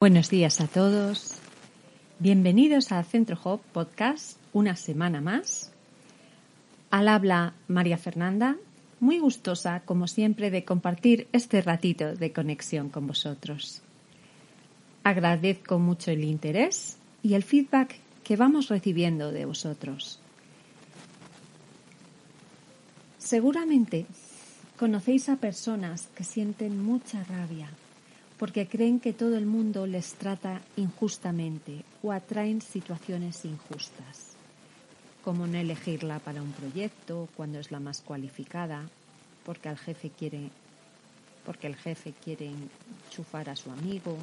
Buenos días a todos. Bienvenidos a Centro Hop Podcast, una semana más. Al habla María Fernanda, muy gustosa, como siempre, de compartir este ratito de conexión con vosotros. Agradezco mucho el interés y el feedback que vamos recibiendo de vosotros. Seguramente conocéis a personas que sienten mucha rabia porque creen que todo el mundo les trata injustamente o atraen situaciones injustas, como no elegirla para un proyecto cuando es la más cualificada, porque el jefe quiere porque el jefe quiere enchufar a su amigo,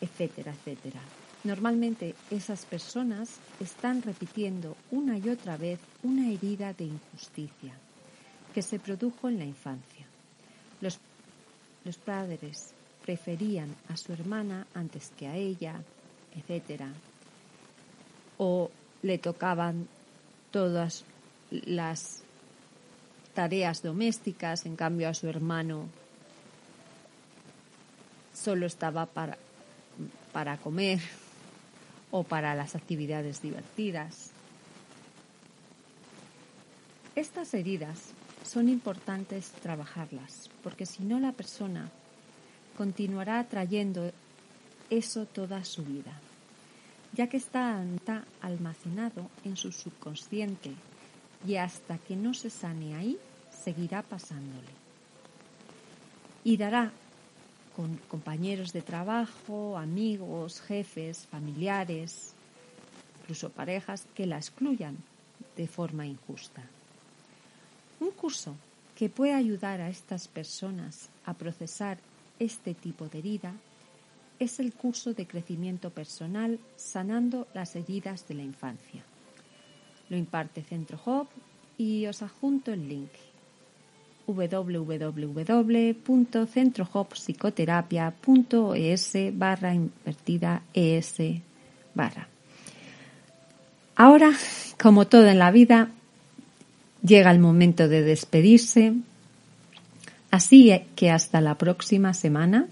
etcétera, etcétera. Normalmente esas personas están repitiendo una y otra vez una herida de injusticia que se produjo en la infancia. Los padres preferían a su hermana antes que a ella, etcétera, o le tocaban todas las tareas domésticas, en cambio a su hermano solo estaba para, para comer o para las actividades divertidas. Estas heridas son importantes trabajarlas, porque si no la persona continuará trayendo eso toda su vida, ya que está almacenado en su subconsciente y hasta que no se sane ahí, seguirá pasándole. Y dará con compañeros de trabajo, amigos, jefes, familiares, incluso parejas que la excluyan de forma injusta. Un curso que puede ayudar a estas personas a procesar este tipo de herida es el curso de crecimiento personal Sanando las heridas de la infancia. Lo imparte Centro Hop y os adjunto el link www.centrohopsicoterapia.es barra invertida es barra. Ahora, como todo en la vida, llega el momento de despedirse, Así que hasta la próxima semana,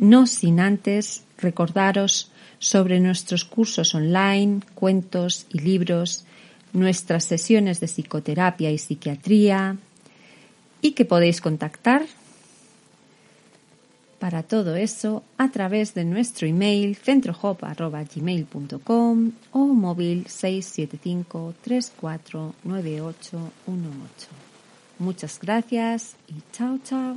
no sin antes recordaros sobre nuestros cursos online, cuentos y libros, nuestras sesiones de psicoterapia y psiquiatría y que podéis contactar para todo eso a través de nuestro email centrohop.gmail.com o móvil 675 349818. Muchas gracias y chao, chao.